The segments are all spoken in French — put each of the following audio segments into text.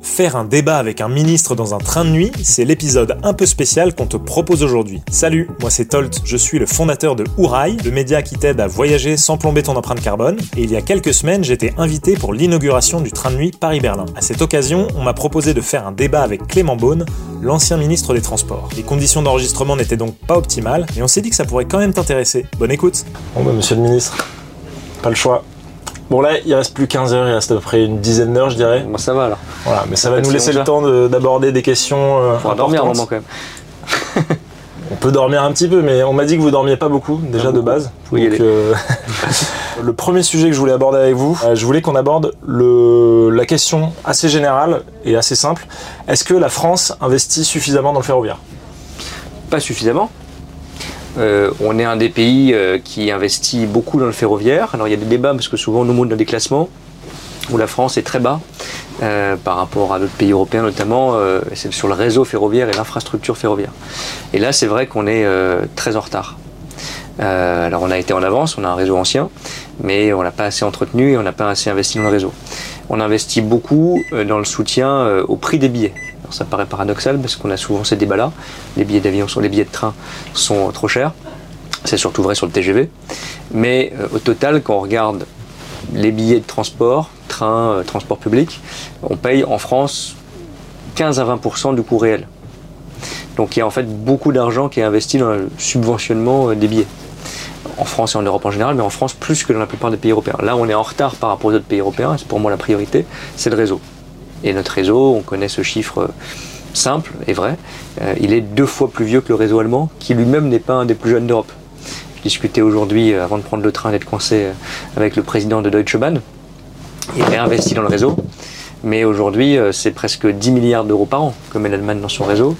Faire un débat avec un ministre dans un train de nuit, c'est l'épisode un peu spécial qu'on te propose aujourd'hui. Salut, moi c'est Tolt, je suis le fondateur de Ourail, le média qui t'aide à voyager sans plomber ton empreinte carbone, et il y a quelques semaines j'étais invité pour l'inauguration du train de nuit Paris-Berlin. À cette occasion, on m'a proposé de faire un débat avec Clément Beaune, l'ancien ministre des Transports. Les conditions d'enregistrement n'étaient donc pas optimales, mais on s'est dit que ça pourrait quand même t'intéresser. Bonne écoute Bon bah monsieur le ministre, pas le choix. Bon là, il reste plus 15 heures, il reste à peu près une dizaine d'heures je dirais. Bon, ça va alors. Voilà, mais ça va nous laisser le temps de- d'aborder des questions euh, On va dormir un moment quand même. On peut dormir un petit peu, mais on m'a dit que vous dormiez pas beaucoup déjà Pas de beaucoup. base. Aller. euh, le premier sujet que je voulais aborder avec vous, euh, je voulais qu'on aborde le, la question assez générale et assez simple. Est-ce que la France investit suffisamment dans le ferroviaire? Pas suffisamment. Euh, on est un des pays euh, qui investit beaucoup dans le ferroviaire. Alors il y a des débats parce que souvent on nous montre dans des classements où la France est très bas euh, par rapport à d'autres pays européens notamment. sur le réseau ferroviaire et l'infrastructure ferroviaire. Et là c'est vrai qu'on est très en retard. Alors on a été en avance, on a un réseau ancien, mais on n'a pas assez entretenu et on n'a pas assez investi dans le réseau. On investit beaucoup euh, dans le soutien euh, au prix des billets. Ça paraît paradoxal parce qu'on a souvent ces débats-là. Les billets d'avion, sont, les billets de train sont trop chers. C'est surtout vrai sur le TGV. Mais euh, au total, quand on regarde les billets de transport, train, transport public, on paye en France 15 à 20% du coût réel. Donc il y a en fait beaucoup d'argent qui est investi dans le subventionnement des billets. En France et en Europe en général, mais en France plus que dans la plupart des pays européens. Là, on est en retard par rapport aux autres pays européens, c'est pour moi la priorité, c'est le réseau. Et notre réseau, on connaît ce chiffre euh, simple et vrai, euh, il est deux fois plus vieux que le réseau allemand, qui lui-même n'est pas un des plus jeunes d'Europe. Je discutais aujourd'hui, euh, avant de prendre le train, d'être coincé avec le président de Deutsche Bahn. Il réinvestit dans le réseau. Mais aujourd'hui, euh, c'est presque 10 milliards d'euros par an que met l'Allemagne dans son réseau.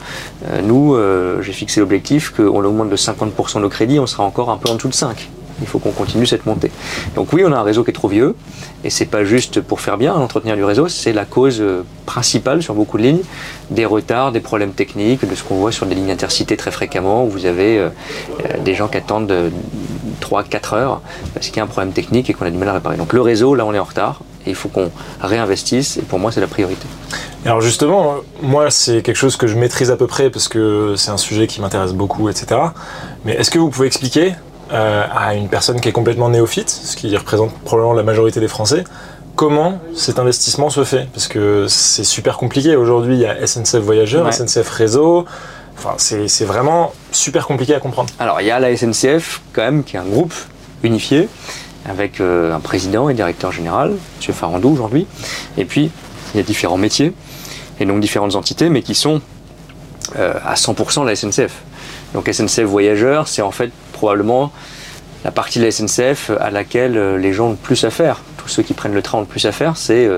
Euh, Nous, euh, j'ai fixé l'objectif qu'on augmente de 50% nos crédits, on sera encore un peu en dessous de 5. Il faut qu'on continue cette montée. Donc oui, on a un réseau qui est trop vieux, et c'est pas juste pour faire bien l'entretien du réseau, c'est la cause principale sur beaucoup de lignes des retards, des problèmes techniques, de ce qu'on voit sur des lignes intercités très fréquemment, où vous avez des gens qui attendent de 3-4 heures parce qu'il y a un problème technique et qu'on a du mal à réparer. Donc le réseau, là, on est en retard, et il faut qu'on réinvestisse, et pour moi, c'est la priorité. Alors justement, moi c'est quelque chose que je maîtrise à peu près parce que c'est un sujet qui m'intéresse beaucoup, etc. Mais est-ce que vous pouvez expliquer euh, à une personne qui est complètement néophyte, ce qui représente probablement la majorité des Français, comment cet investissement se fait? Parce que c'est super compliqué. Aujourd'hui, il y a SNCF Voyageurs, Ouais. SNCF Réseau. Enfin, c'est c'est vraiment super compliqué à comprendre. Alors, il y a la SNCF, quand même, qui est un groupe unifié, avec euh, un président et directeur général, M. Farandou aujourd'hui. Et puis, il y a différents métiers, et donc différentes entités, mais qui sont euh, à 100% la SNCF. Donc, SNCF Voyageurs, c'est en fait probablement la partie de la SNCF à laquelle euh, les gens ont le plus à faire. Tous ceux qui prennent le train ont le plus à faire, c'est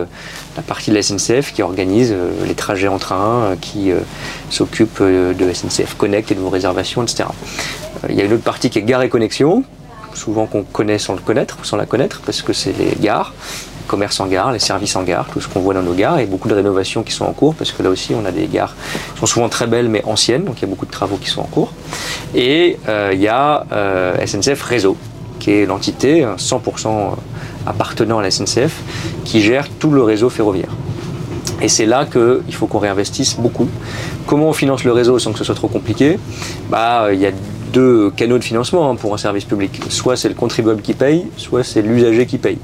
la partie de la SNCF qui organise les trajets en train, qui s'occupe de SNCF Connect et de vos réservations, etc. Il y a une autre partie qui est Gare et Connexion, souvent qu'on connaît sans le connaître, ou sans la connaître, parce que c'est les gares, le commerce en gare, les services en gare, tout ce qu'on voit dans nos gares, et beaucoup de rénovations qui sont en cours, parce que là aussi on a des gares qui sont souvent très belles mais anciennes, donc il y a beaucoup de travaux qui sont en cours. Et euh, il y a euh, SNCF Réseau, qui est l'entité euh, 100% appartenant à la SNCF, qui gère tout le réseau ferroviaire. Et c'est là qu'il faut qu'on réinvestisse beaucoup. Comment on finance le réseau sans que ce soit trop compliqué? Bah, Il y a deux canaux de financement hein, pour un service public. Soit c'est le contribuable qui paye, soit c'est l'usager qui paye,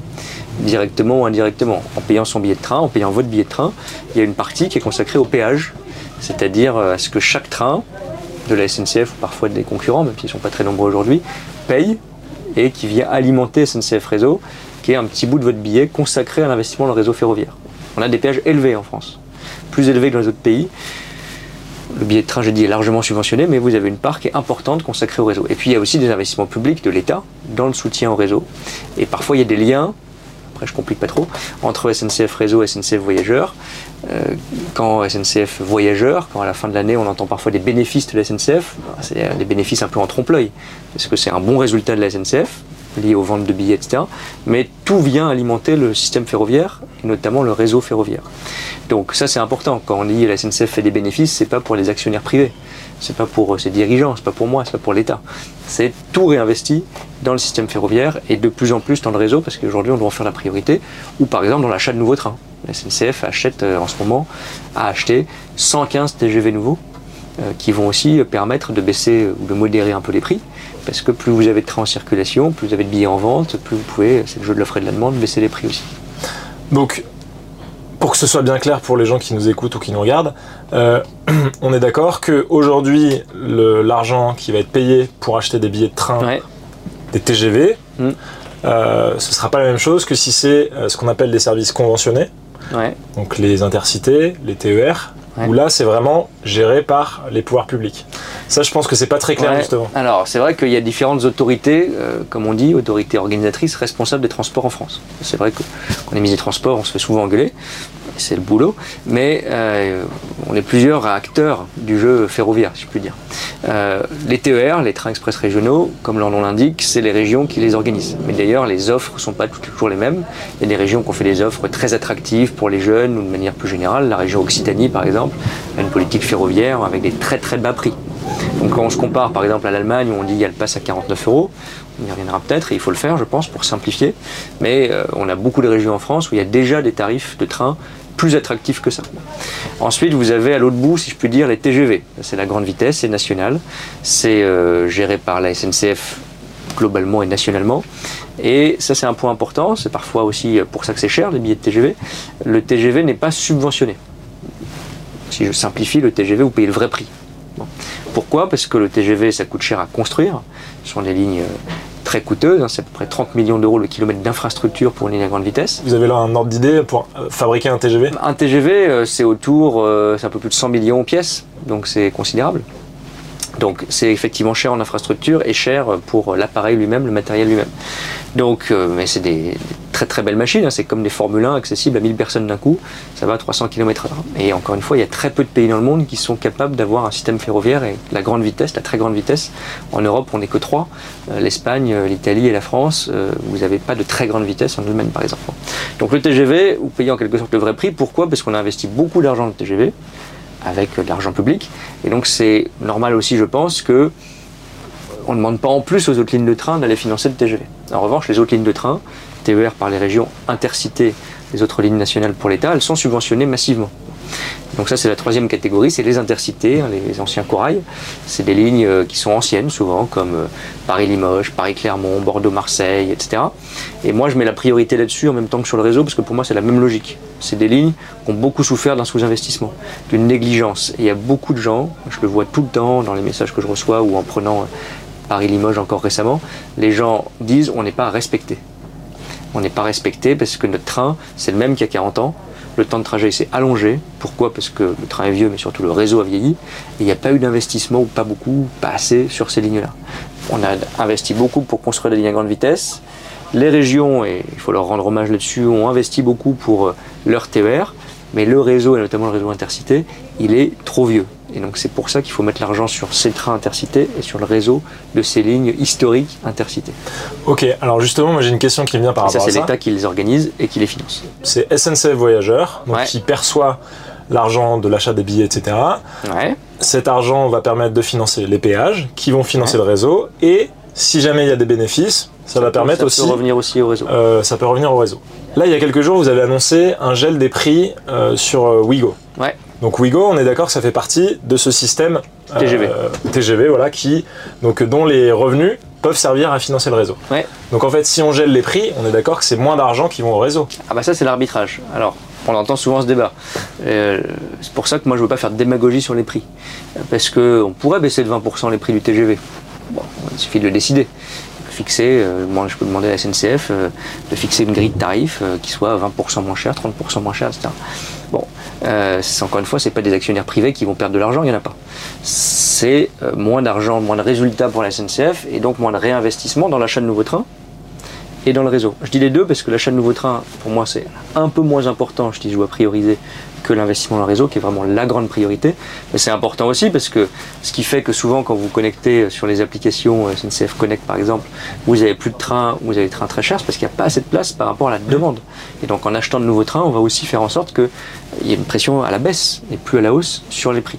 directement ou indirectement. En payant son billet de train, en payant votre billet de train, il y a une partie qui est consacrée au péage, c'est-à-dire euh, à ce que chaque train de la SNCF ou parfois des concurrents, même s'ils ne sont pas très nombreux aujourd'hui, paye et qui vient alimenter SNCF Réseau, qui est un petit bout de votre billet consacré à l'investissement dans le réseau ferroviaire. On a des péages élevés en France, plus élevés que dans les autres pays. Le billet de train, est largement subventionné, mais vous avez une part importante consacrée au réseau. Et puis il y a aussi des investissements publics de l'État dans le soutien au réseau. Et parfois il y a des liens, après je complique pas trop, entre SNCF Réseau et SNCF Voyageurs. Euh, quand SNCF Voyageurs, quand à la fin de l'année on entend parfois des bénéfices de la SNCF, c'est des bénéfices un peu en trompe-l'œil. Parce que c'est un bon résultat de la SNCF, lié aux ventes de billets, etc. Mais tout vient alimenter le système ferroviaire, et notamment le réseau ferroviaire. Donc ça c'est important. Quand on dit la SNCF fait des bénéfices, c'est pas pour les actionnaires privés, c'est pas pour euh, ses dirigeants, c'est pas pour moi, c'est pas pour l'État. C'est tout réinvesti dans le système ferroviaire et de plus en plus dans le réseau parce qu'aujourd'hui on doit en faire la priorité, ou par exemple dans l'achat de nouveaux trains. La SNCF achète en ce moment, a acheté 115 TGV nouveaux qui vont aussi permettre de baisser ou de modérer un peu les prix. Parce que plus vous avez de trains en circulation, plus vous avez de billets en vente, plus vous pouvez, c'est le jeu de l'offre et de la demande, baisser les prix aussi. Donc, pour que ce soit bien clair pour les gens qui nous écoutent ou qui nous regardent, euh, on est d'accord qu'aujourd'hui, l'argent qui va être payé pour acheter des billets de train, des TGV, mm. euh, ce ne sera pas la même chose que si c'est euh, ce qu'on appelle des services conventionnés. Donc les intercités, les TER, où là c'est vraiment géré par les pouvoirs publics. Ça, je pense que c'est pas très clair justement. Alors, c'est vrai qu'il y a différentes autorités, comme on dit, autorités organisatrices responsables des transports en France. C'est vrai qu'on est mis des transports, on se fait souvent engueuler c'est le boulot, mais euh, on est plusieurs acteurs du jeu ferroviaire, si je puis dire. Euh, les TER, les trains express régionaux, comme leur nom l'indique, c'est les régions qui les organisent. Mais d'ailleurs, les offres ne sont pas toujours les mêmes. Il y a des régions qui ont fait des offres très attractives pour les jeunes ou de manière plus générale. La région Occitanie, par exemple, a une politique ferroviaire avec des très très bas prix. Donc quand on se compare par exemple à l'Allemagne où on dit qu'elle passe à 49 euros, on y reviendra peut-être et il faut le faire je pense pour simplifier, mais euh, on a beaucoup de régions en France où il y a déjà des tarifs de train plus attractif que ça. Ensuite, vous avez à l'autre bout, si je puis dire, les TGV. C'est la grande vitesse, c'est national. C'est euh, géré par la SNCF globalement et nationalement. Et ça, c'est un point important. C'est parfois aussi pour ça que c'est cher, les billets de TGV. Le TGV n'est pas subventionné. Si je simplifie, le TGV, vous payez le vrai prix. Pourquoi? Parce que le TGV, ça coûte cher à construire. Ce sont des lignes euh, très coûteuse, hein, c'est à peu près 30 millions d'euros le kilomètre d'infrastructure pour une ligne à grande vitesse. Vous avez là un ordre d'idée pour euh, fabriquer un TGV Un TGV, euh, c'est autour, euh, c'est un peu plus de 100 millions pièces, donc c'est considérable. Donc c'est effectivement cher en infrastructure et cher pour l'appareil lui-même, le matériel lui-même. Donc, mais c'est des, très très belles machines, hein. c'est comme des Formule 1 accessibles à 1000 personnes d'un coup, ça va à 300 km/h. Et encore une fois, il y a très peu de pays dans le monde qui sont capables d'avoir un système ferroviaire et la grande vitesse, la très grande vitesse. En Europe, on n'est que trois, euh, l'Espagne, euh, l'Italie et la France, euh, vous n'avez pas de très grande vitesse en Allemagne par exemple. Donc le TGV, vous payez en quelque sorte le vrai prix, pourquoi? Parce qu'on a investi beaucoup d'argent dans le TGV, avec de l'argent public, et donc c'est normal aussi je pense que on ne demande pas en plus aux autres lignes de train d'aller financer le TGV. En revanche, les autres lignes de train, TER par les régions intercités, les autres lignes nationales pour l'État, elles sont subventionnées massivement. Donc ça c'est la troisième catégorie, c'est les intercités, hein, les anciens corails. C'est des lignes euh, qui sont anciennes souvent, comme euh, Paris-Limoges, Paris-Clermont, Bordeaux-Marseille, etc. Et moi je mets la priorité là-dessus en même temps que sur le réseau, parce que pour moi c'est la même logique. C'est des lignes qui ont beaucoup souffert d'un sous-investissement, d'une négligence. Il y a beaucoup de gens, je le vois tout le temps dans les messages que je reçois ou en prenant euh, Paris-Limoges encore récemment, les gens disent on n'est pas respecté on n'est pas respecté parce que notre train, c'est le même qu'il y a 40 ans. Le temps de trajet s'est allongé. Pourquoi? Parce que le train est vieux, mais surtout le réseau a vieilli. Il n'y a pas eu d'investissement, ou pas beaucoup, pas assez, sur ces lignes-là. On a investi beaucoup pour construire des lignes à grande vitesse. Les régions, et il faut leur rendre hommage là-dessus, ont investi beaucoup pour euh, leur TER. Mais le réseau, et notamment le réseau intercité, il est trop vieux. Et donc c'est pour ça qu'il faut mettre l'argent sur ces trains intercités et sur le réseau de ces lignes historiques intercités. Ok, alors justement, moi j'ai une question qui vient par rapport à ça. C'est l'État qui les organise et qui les finance. C'est SNCF Voyageurs, donc qui perçoit l'argent de l'achat des billets, etc. Ouais. Cet argent va permettre de financer les péages, qui vont financer le réseau, et si jamais il y a des bénéfices, ça, va permettre aussi. Ça peut revenir aussi au réseau. Euh, ça peut revenir au réseau. Là, il y a quelques jours, vous avez annoncé un gel des prix euh, sur euh, Wigo. Ouais. Donc Wigo, on est d'accord que ça fait partie de ce système TGV, TGV voilà, qui, donc, dont les revenus peuvent servir à financer le réseau. Ouais. Donc en fait, si on gèle les prix, on est d'accord que c'est moins d'argent qui vont au réseau. Ah bah ça c'est l'arbitrage. Alors, on entend souvent ce débat. c'est pour ça que moi je veux pas faire de démagogie sur les prix. Parce qu'on pourrait baisser de 20% les prix du TGV. Bon, il suffit de le décider euh, moi je peux demander à la SNCF euh, de fixer une grille de tarifs euh, qui soit 20% moins cher, 30% moins cher, etc. Bon, encore une fois, c'est pas des actionnaires privés qui vont perdre de l'argent, il n'y en a pas. C'est moins d'argent, moins de résultats pour la SNCF et donc moins de réinvestissement dans l'achat de nouveaux trains et dans le réseau. Je dis les deux parce que l'achat de nouveaux trains, pour moi, c'est un peu moins important, je dis je dois prioriser que l'investissement dans le réseau, qui est vraiment la grande priorité. Mais c'est important aussi parce que ce qui fait que souvent, quand vous connectez sur les applications euh, SNCF Connect par exemple, vous avez plus de trains, vous avez des trains très chers, parce qu'il n'y a pas assez de place par rapport à la demande. Et donc en achetant de nouveaux trains, on va aussi faire en sorte qu'il y ait une pression à la baisse et plus à la hausse sur les prix.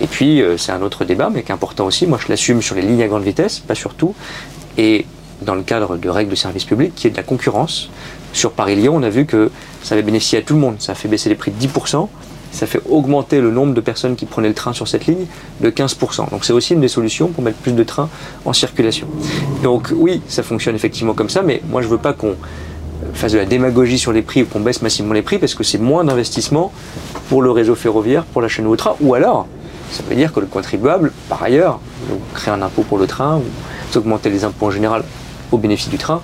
Et puis, euh, c'est un autre débat, mais qui est important aussi. Moi, je l'assume sur les lignes à grande vitesse, pas sur tout. Et dans le cadre de règles de service public, qui est de la concurrence. Sur Paris-Lyon, on a vu que ça avait bénéficié à tout le monde. Ça a fait baisser les prix de 10%, ça fait augmenter le nombre de personnes qui prenaient le train sur cette ligne de 15%. Donc c'est aussi une des solutions pour mettre plus de trains en circulation. Donc oui, ça fonctionne effectivement comme ça, mais moi je veux pas qu'on fasse de la démagogie sur les prix ou qu'on baisse massivement les prix parce que c'est moins d'investissement pour le réseau ferroviaire, pour la chaîne au train, ou alors ça veut dire que le contribuable, par ailleurs, crée un impôt pour le train ou augmenter les impôts en général au bénéfice du train,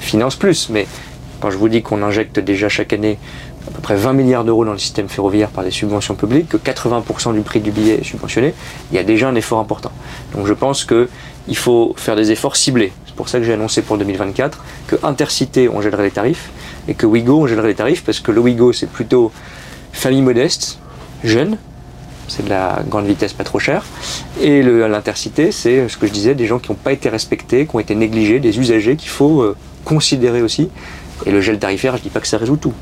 finance plus. Mais quand je vous dis qu'on injecte déjà chaque année à peu près 20 milliards d'euros dans le système ferroviaire par des subventions publiques, que 80% du prix du billet est subventionné, il y a déjà un effort important. Donc je pense qu'il faut faire des efforts ciblés. C'est pour ça que j'ai annoncé pour 2024 que Intercité, on gèlerait les tarifs, et que Wigo, on gèlerait les tarifs, parce que le Wigo, c'est plutôt famille modeste, jeune, c'est de la grande vitesse pas trop chère. Et l'intercité, c'est ce que je disais, des gens qui n'ont pas été respectés, qui ont été négligés, des usagers qu'il faut euh, considérer aussi. Et le gel tarifaire, je ne dis pas que ça résout tout.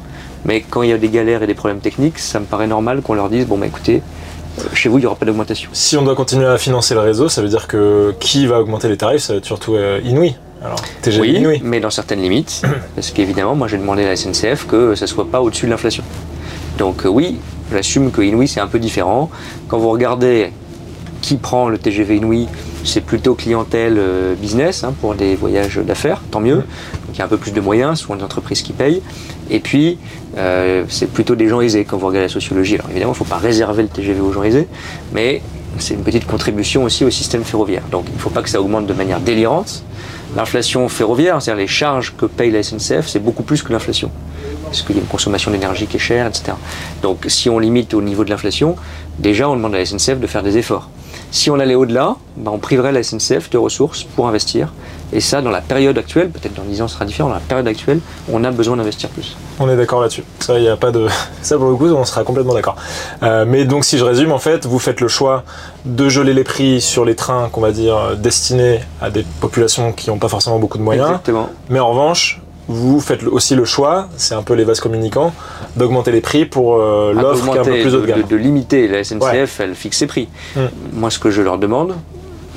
Mais quand il y a des galères et des problèmes techniques, ça me paraît normal qu'on leur dise bon, bah écoutez, euh, chez vous, il n'y aura pas d'augmentation. Si on doit continuer à financer le réseau, ça veut dire que qui va augmenter les tarifs Ça va être surtout euh, Inouï. Alors, oui, mais dans certaines limites, parce qu'évidemment, moi j'ai demandé à la SNCF que ça ne soit pas au-dessus de l'inflation. Donc oui, j'assume que Inouï c'est un peu différent. Quand vous regardez qui prend le TGV Inouï, c'est plutôt clientèle euh, business hein, pour des voyages d'affaires, tant mieux. Donc il y a un peu plus de moyens, souvent des entreprises qui payent. Et puis, euh, c'est plutôt des gens aisés quand vous regardez la sociologie. Alors évidemment, il ne faut pas réserver le TGV aux gens aisés, mais c'est une petite contribution aussi au système ferroviaire. Donc il ne faut pas que ça augmente de manière délirante. L'inflation ferroviaire, c'est-à-dire les charges que paye la SNCF, c'est beaucoup plus que l'inflation parce qu'il y a une consommation d'énergie qui est chère, etc. Donc si on limite au niveau de l'inflation, déjà on demande à la SNCF de faire des efforts. Si on allait au-delà, ben, on priverait la SNCF de ressources pour investir. Et ça, dans la période actuelle, peut-être dans 10 ans ce sera différent, dans la période actuelle, on a besoin d'investir plus. On est d'accord là-dessus. Ça, il n'y a pas de. Ça, pour le coup, on sera complètement d'accord. Euh, mais donc, si je résume, en fait, vous faites le choix de geler les prix sur les trains qu'on va dire destinés à des populations qui n'ont pas forcément beaucoup de moyens. Exactement. Mais en revanche, vous faites aussi le choix, c'est un peu les vases communicants, d'augmenter les prix pour euh, l'offre qui est un peu plus haut de gamme. De, limiter, la SNCF, elle fixe ses prix. Hmm. Moi, ce que je leur demande,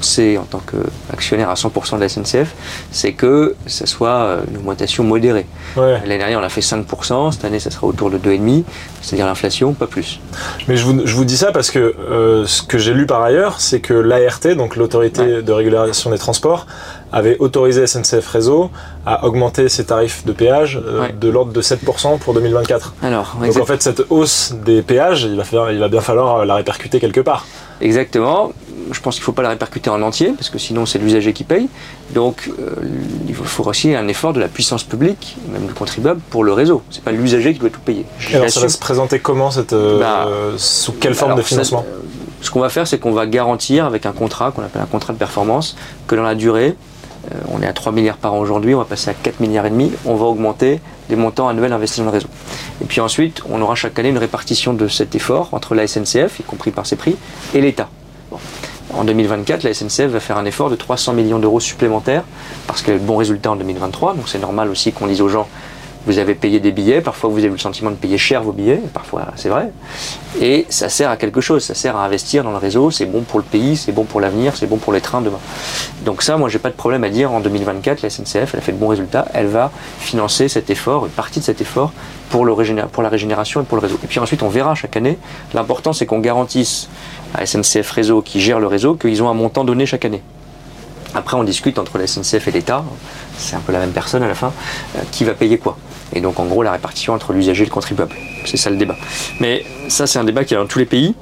c'est en tant qu'actionnaire à 100% de la SNCF, c'est que ça soit euh, une augmentation modérée. L'année dernière, on a fait 5%, cette année, ça sera autour de 2,5%, c'est-à-dire l'inflation, pas plus. Mais je vous, je vous, dis ça parce que euh, ce que j'ai lu par ailleurs, c'est que l'ART, donc l'autorité de régulation des transports, avait autorisé SNCF Réseau à augmenter ses tarifs de péage euh, de l'ordre de 7% pour 2024. Alors, Donc en fait, cette hausse des péages, il va, faire, il va bien falloir la répercuter quelque part. Exactement. Je pense qu'il ne faut pas la répercuter en entier, parce que sinon c'est l'usager qui paye. Donc euh, il faut aussi un effort de la puissance publique, même du contribuable, pour le réseau. Ce n'est pas l'usager qui doit tout payer. alors ça va se présenter comment cette, euh, bah, Sous quelle forme de financement Ce qu'on va faire, c'est qu'on va garantir avec un contrat, qu'on appelle un contrat de performance, que dans la durée, euh, on est à 3 milliards par an aujourd'hui, on va passer à 4 milliards et demi, on va augmenter les montants annuels investis dans le réseau. Et puis ensuite, on aura chaque année une répartition de cet effort entre la SNCF, y compris par ses prix, et l'État. En 2024, la SNCF va faire un effort de 300 millions d'euros supplémentaires parce qu'elle a eu de bons résultats en 2023. Donc c'est normal aussi qu'on dise aux gens vous avez payé des billets, parfois vous avez le sentiment de payer cher vos billets, parfois c'est vrai. Et ça sert à quelque chose, ça sert à investir dans le réseau, c'est bon pour le pays, c'est bon pour l'avenir, c'est bon pour les trains demain. Donc ça, moi j'ai pas de problème à dire en 2024, la SNCF, elle a fait de bons résultats, elle va financer cet effort, une partie de cet effort pour, la régénération et pour le réseau. Et puis ensuite on verra chaque année, l'important c'est qu'on garantisse à SNCF Réseau qui gère le réseau qu'ils ont un montant donné chaque année. Après, on discute entre la SNCF et l'État, c'est un peu la même personne à la fin, euh, qui va payer quoi? Et donc, en gros, la répartition entre l'usager et le contribuable. C'est ça le débat. Mais ça, c'est un débat qui est dans tous les pays.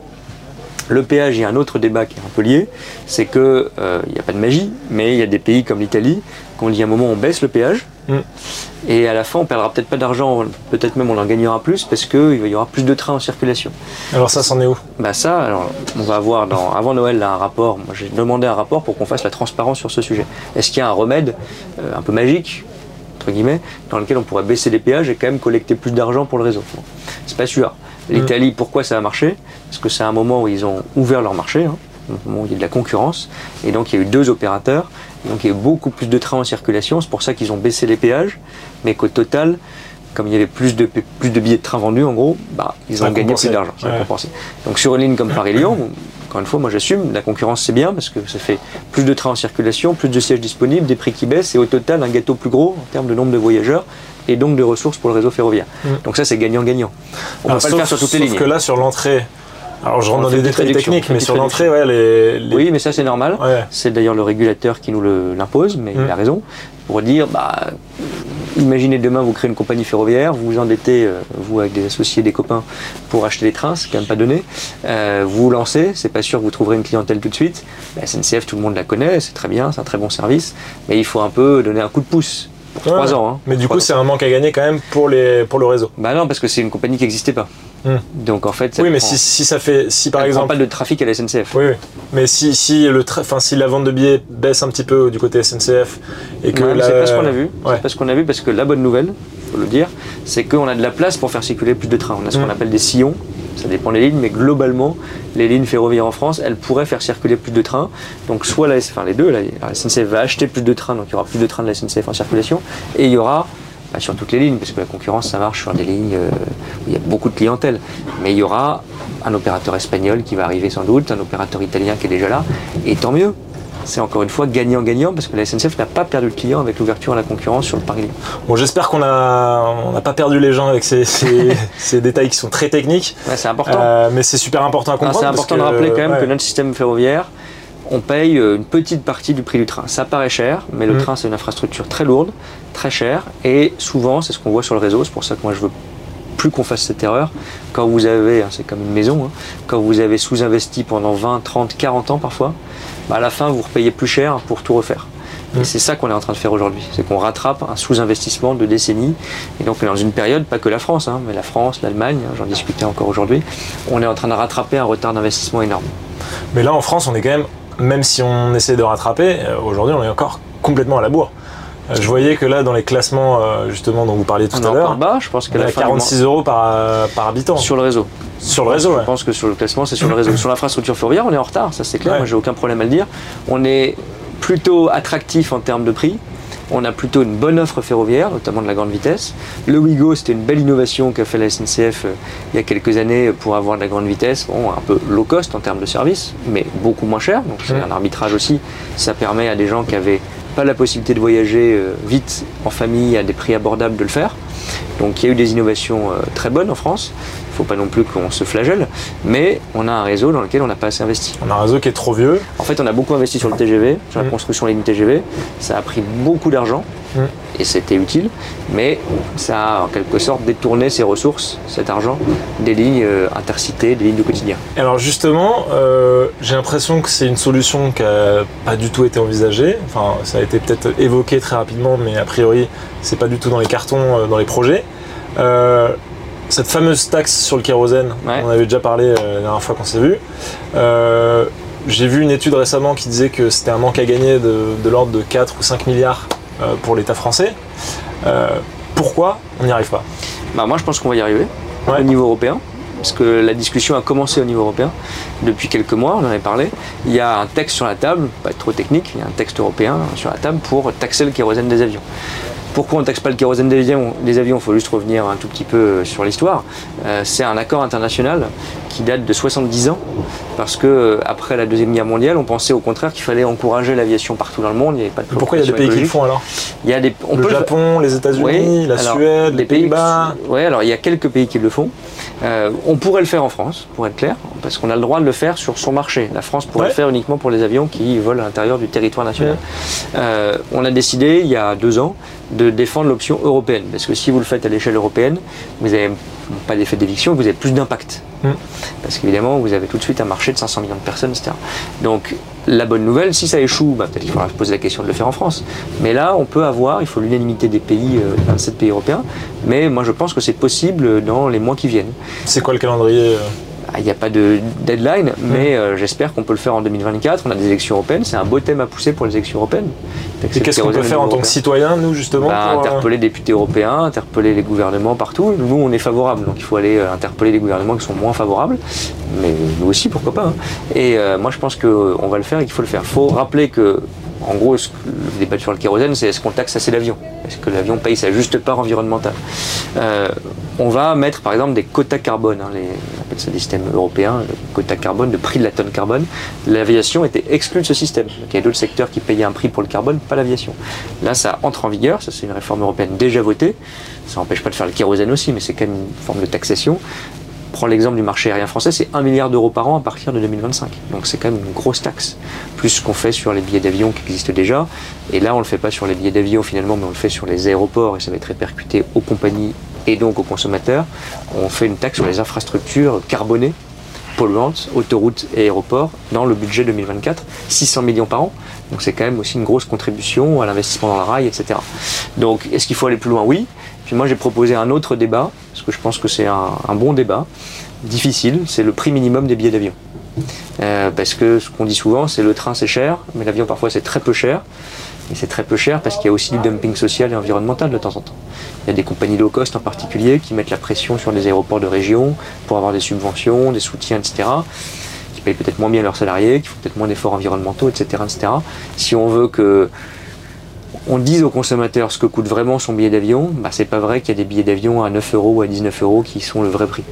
Le péage, il y a un autre débat qui est un peu lié, c'est qu'il euh, n'y a pas de magie, mais il y a des pays comme l'Italie, qu'on dit à un moment on baisse le péage, mm. Et à la fin on perdra peut-être pas d'argent, peut-être même on en gagnera plus, parce qu'il y aura plus de trains en circulation. Alors ça, c'en est où? Bah ça, alors, on va avoir dans, avant Noël là, un rapport, moi j'ai demandé un rapport pour qu'on fasse la transparence sur ce sujet. Est-ce qu'il y a un remède euh, un peu magique entre guillemets, dans lequel on pourrait baisser les péages et quand même collecter plus d'argent pour le réseau? C'est pas sûr. L'Italie, pourquoi ça a marché? Parce que c'est un moment où ils ont ouvert leur marché, hein, un moment où il y a de la concurrence, et donc il y a eu deux opérateurs, donc il y a beaucoup plus de trains en circulation, c'est pour ça qu'ils ont baissé les péages, mais qu'au total, comme il y avait plus de, plus de billets de train vendus, en gros, bah, ils ont gagné plus d'argent. Donc sur une ligne comme Paris-Lyon, encore une fois, moi j'assume, la concurrence c'est bien parce que ça fait plus de trains en circulation, plus de sièges disponibles, des prix qui baissent et au total un gâteau plus gros en termes de nombre de voyageurs et donc de ressources pour le réseau ferroviaire. Mm. Donc ça, c'est gagnant-gagnant. On ne peut pas le faire sur toutes les sauf lignes. que là, sur l'entrée, alors je rentre dans petite détails techniques, mais sur l'entrée, ouais, les, les- Oui, mais ça, c'est normal. Ouais. C'est d'ailleurs le régulateur qui nous l'impose, mais Mm. il a raison, pour dire, bah, imaginez demain, vous créez une compagnie ferroviaire, vous vous endettez, euh, vous avec des associés, des copains, pour acheter des trains, c'est quand même pas donné. Euh, vous vous lancez, c'est pas sûr que vous trouverez une clientèle tout de suite. La SNCF, tout le monde la connaît, c'est très bien, c'est un très bon service, mais il faut un peu donner un coup de pouce. Pour Ouais. ans. hein. Mais du coup, c'est un manque à gagner quand même pour, les, pour le réseau. Bah non, parce que c'est une compagnie qui n'existait pas. Hmm. Donc en fait, ça Oui, mais prend- si, si ça fait, si par exemple, pas de trafic à la SNCF. oui, oui. mais si, si le, enfin, si la vente de billets baisse un petit peu du côté SNCF et que Ouais, la- c'est pas ce qu'on a vu. Ouais. C'est pas ce qu'on a vu parce que la bonne nouvelle, faut le dire, c'est qu'on a de la place pour faire circuler plus de trains. On a ce qu'on Mm. appelle des sillons. Ça dépend des lignes, mais globalement, les lignes ferroviaires en France, elles pourraient faire circuler plus de trains. Donc soit la, enfin les deux, la, la SNCF va acheter plus de trains, donc il y aura plus de trains de la SNCF en circulation, et il y aura pas sur toutes les lignes, parce que la concurrence ça marche sur des lignes euh, où il y a beaucoup de clientèle, mais il y aura un opérateur espagnol qui va arriver sans doute, un opérateur italien qui est déjà là, et tant mieux. C'est encore une fois gagnant-gagnant parce que la SNCF n'a pas perdu de clients avec l'ouverture à la concurrence sur le Paris. Bon, j'espère qu'on on n'a pas perdu les gens avec ces, ces, ces détails qui sont très techniques, Ouais, c'est important. Euh, mais c'est super important à Ah, comprendre. c'est important que, de rappeler quand même ouais. que notre système ferroviaire, on paye euh, une petite partie du prix du train. Ça paraît cher, mais le Mm. train c'est une infrastructure très lourde, très chère, et souvent c'est ce qu'on voit sur le réseau. C'est pour ça que moi je veux plus qu'on fasse cette erreur. Quand vous avez, hein, c'est comme une maison, hein, quand vous avez sous-investi pendant 20, 30, 40 ans parfois, bah, à la fin vous repayez plus cher pour tout refaire. Mm. Et c'est ça qu'on est en train de faire aujourd'hui, c'est qu'on rattrape un sous-investissement de décennies. Et donc dans une période, pas que la France, hein, mais la France, l'Allemagne, j'en discutais encore aujourd'hui, on est en train de rattraper un retard d'investissement énorme. Mais là, en France, on est quand même, même si on essaie de rattraper, euh, aujourd'hui, on est encore complètement à la bourre. Euh, Je voyais que là, dans les classements, euh, justement, dont vous parliez tout On à l'heure, bas, je pense on que est la à fin du 46 euros par, par habitant. sur le réseau. Sur le réseau, Je ouais. pense que sur le classement, c'est sur le réseau. Sur l'infrastructure ferroviaire, on est en retard, ça c'est clair, Ouais. moi j'ai aucun problème à le dire. On est plutôt attractif en termes de prix. On a plutôt une bonne offre ferroviaire, notamment de la grande vitesse. Le Wigo, c'était une belle innovation qu'a fait la SNCF euh, il y a quelques années pour avoir de la grande vitesse. Bon, un peu low cost en termes de service, mais beaucoup moins cher. Donc c'est un arbitrage aussi. Ça permet à des gens qui avaient pas la possibilité de voyager euh, vite en famille à des prix abordables de le faire. Donc il y a eu des innovations euh, très bonnes en France. Il ne faut pas non plus qu'on se flagelle, mais on a un réseau dans lequel on n'a pas assez investi. On a un réseau qui est trop vieux. En fait, on a beaucoup investi sur le TGV, sur la Mm. construction des lignes TGV. Ça a pris beaucoup d'argent Mm. et c'était utile, mais ça a en quelque sorte détourné ses ressources, cet argent, des lignes euh, intercités, des lignes de quotidien. Alors justement, euh, j'ai l'impression que c'est une solution qui n'a pas du tout été envisagée. Enfin, ça a été peut-être évoqué très rapidement, mais a priori, c'est pas du tout dans les cartons, euh, dans les projets. Euh, cette fameuse taxe sur le kérosène, Ouais. on avait déjà parlé euh, la dernière fois qu'on s'est vu. Euh, j'ai vu une étude récemment qui disait que c'était un manque à gagner de, de l'ordre de 4 ou 5 milliards euh, pour l'État français. Pourquoi on n'y arrive pas? Bah, moi, je pense qu'on va y arriver Ouais. au niveau européen. Parce que la discussion a commencé au niveau européen depuis quelques mois, on en avait parlé. Il y a un texte sur la table, pas trop technique, il y a un texte européen sur la table pour taxer le kérosène des avions. Pourquoi on ne taxe pas le kérosène des avions? Des avions, il faut juste revenir un tout petit peu euh, sur l'histoire. Euh, c'est un accord international qui date de 70 ans, parce que euh, après la Deuxième Guerre mondiale, on pensait au contraire qu'il fallait encourager l'aviation partout dans le monde. Il avait pas de Pourquoi il y a des pays qui le font alors? Il y a des, on Le peut le- Japon, les États-Unis, oui, la alors, Suède, les pays- Pays-Bas. Oui, alors il y a quelques pays qui le font. Euh, on pourrait le faire en France, pour être clair, parce qu'on a le droit de le faire sur son marché. La France pourrait Ouais. le faire uniquement pour les avions qui volent à l'intérieur du territoire national. Euh, on a décidé, il y a deux ans, de défendre l'option européenne. Parce que si vous le faites à l'échelle européenne, vous n'avez pas d'effet d'éviction, vous avez plus d'impact. Mm. Parce qu'évidemment, vous avez tout de suite un marché de 500 millions de personnes, etc. Donc, la bonne nouvelle, si ça échoue, bah, peut-être qu'il faudra se poser la question de le faire en France. Mais là, on peut avoir, il faut l'unanimité des pays, euh, 27 pays européens, mais moi je pense que c'est possible dans les mois qui viennent. C'est quoi le calendrier euh? Il n'y a pas de deadline, mais euh, j'espère qu'on peut le faire en 2024. On a des élections européennes, c'est un beau thème à pousser pour les élections européennes. Et qu'est-ce qu'on peut faire en tant que citoyen, nous, justement bah, pour, euh, interpeller les députés européens, interpeller les gouvernements partout. Nous, on est favorable, donc il faut aller euh, interpeller les gouvernements qui sont moins favorables. Mais nous aussi, pourquoi pas. hein. Et euh, moi, je pense qu'on va le faire et qu'il faut le faire. Il faut rappeler que En gros, le débat sur le kérosène, c'est est-ce qu'on taxe assez l'avion Est-ce que l'avion paye sa juste part environnementale? Euh, On va mettre par exemple des quotas carbone, hein, on appelle ça des systèmes européens, le quota carbone, le prix de la tonne carbone. L'aviation était exclue de ce système. il y a d'autres secteurs qui payaient un prix pour le carbone, pas l'aviation. Là, ça entre en vigueur, ça c'est une réforme européenne déjà votée. Ça n'empêche pas de faire le kérosène aussi, mais c'est quand même une forme de taxation prends l'exemple du marché aérien français, c'est 1 milliard d'euros par an à partir de 2025. Donc c'est quand même une grosse taxe, plus ce qu'on fait sur les billets d'avion qui existent déjà. Et là, on ne le fait pas sur les billets d'avion finalement, mais on le fait sur les aéroports et ça va être répercuté aux compagnies et donc aux consommateurs. On fait une taxe sur les infrastructures carbonées, polluantes, autoroutes et aéroports, dans le budget 2024, 600 millions par an. Donc c'est quand même aussi une grosse contribution à l'investissement dans la rail, etc. Donc est-ce qu'il faut aller plus loin? Oui. Puis moi j'ai proposé un autre débat parce que je pense que c'est un, bon débat, difficile, c'est le prix minimum des billets d'avion. Euh, parce que ce qu'on dit souvent, c'est le train c'est cher, mais l'avion parfois c'est très peu cher. Et c'est très peu cher parce qu'il y a aussi du dumping social et environnemental de temps en temps. Il y a des compagnies low cost en particulier qui mettent la pression sur les aéroports de région pour avoir des subventions, des soutiens, etc. Qui payent peut-être moins bien leurs salariés, qui font peut-être moins d'efforts environnementaux, etc., etc. Si on veut que on dise aux consommateurs ce que coûte vraiment son billet d'avion, bah, c'est pas vrai qu'il y a des billets d'avion à 9 euros ou à 19 euros qui sont le vrai prix.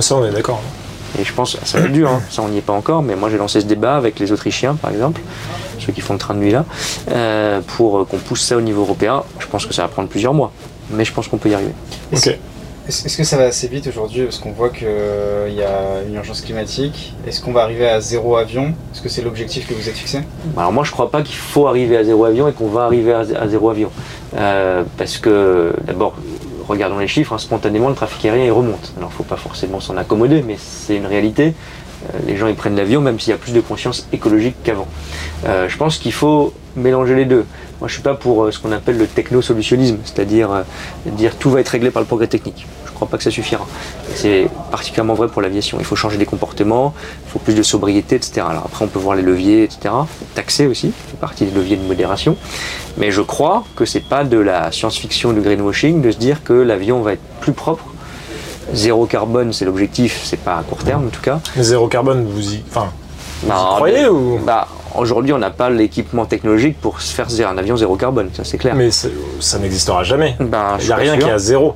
Ça, on est d'accord. Et je pense, ça va être dur, hein. ça on n'y est pas encore, mais moi j'ai lancé ce débat avec les Autrichiens par exemple, ceux qui font le train de nuit là, euh, pour qu'on pousse ça au niveau européen. Je pense que ça va prendre plusieurs mois, mais je pense qu'on peut y arriver. Ok. Est-ce que ça va assez vite aujourd'hui Parce qu'on voit qu'il euh, y a une urgence climatique. Est-ce qu'on va arriver à zéro avion? Est-ce que c'est l'objectif que vous êtes fixé? Alors moi je crois pas qu'il faut arriver à zéro avion et qu'on va arriver à, zéro avion. Euh, parce que d'abord, regardons les chiffres, hein, spontanément le trafic aérien remonte. Alors il ne faut pas forcément s'en accommoder, mais c'est une réalité. Euh, les gens ils prennent l'avion même s'il y a plus de conscience écologique qu'avant. je pense qu'il faut mélanger les deux. Moi, je suis pas pour euh, ce qu'on appelle le techno-solutionnisme, c'est-à-dire euh, dire tout va être réglé par le progrès technique. Je ne crois pas que ça suffira. C'est particulièrement vrai pour l'aviation. Il faut changer des comportements, il faut plus de sobriété, etc. Alors après, on peut voir les leviers, etc. Taxer aussi, c'est partie des leviers de modération. Mais je crois que c'est pas de la science-fiction, du greenwashing, de se dire que l'avion va être plus propre Zéro carbone, c'est l'objectif, c'est pas à court terme en tout cas. Zéro carbone, vous y, enfin, vous y croyez ou bah, Aujourd'hui, on n'a pas l'équipement technologique pour se faire un avion zéro carbone, ça c'est clair. Mais ça n'existera jamais. Ben, Il n'y a rien qui est à zéro.